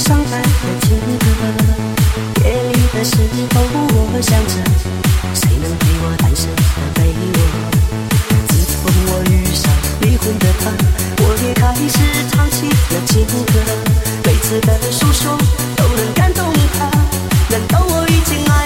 伤感的情歌，夜里的时候我想着，谁能陪我单身的背影？自从我遇上离婚的他，我也开始唱起了情歌，每次的诉说都能感动他，难道我已经爱？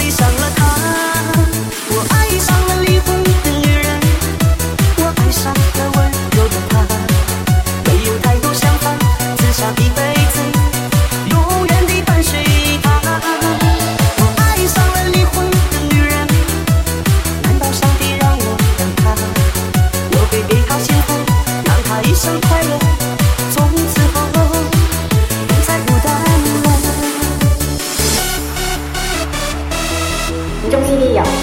中心里ดี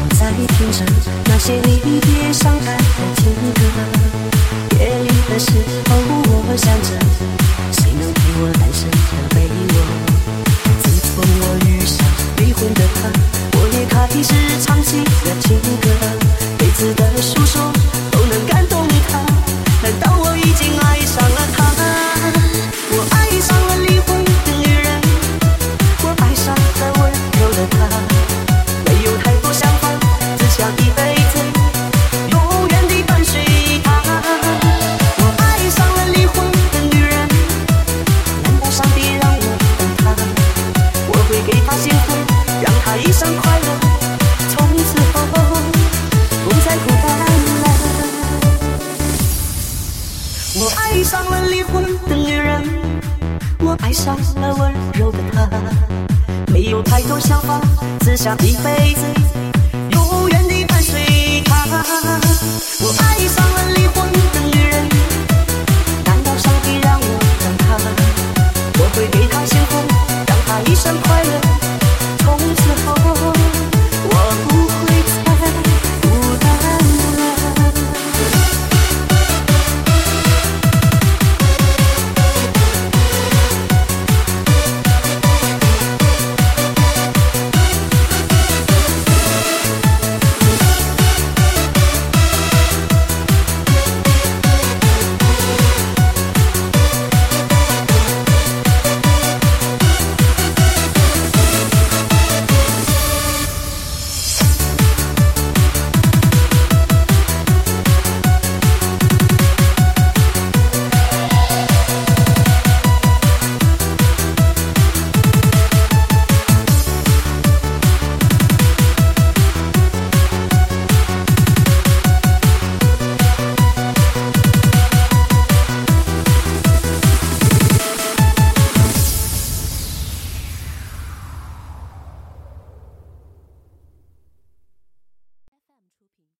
我在听着那些离别伤感。的情歌夜里的时候我想着谁能陪我单身爱上了离婚的女人我爱上了温柔的她没有太多想法只想一辈子永远的伴随她我爱上了离婚的女人难道上帝让我等她我会给她幸福让她一生快乐。从此后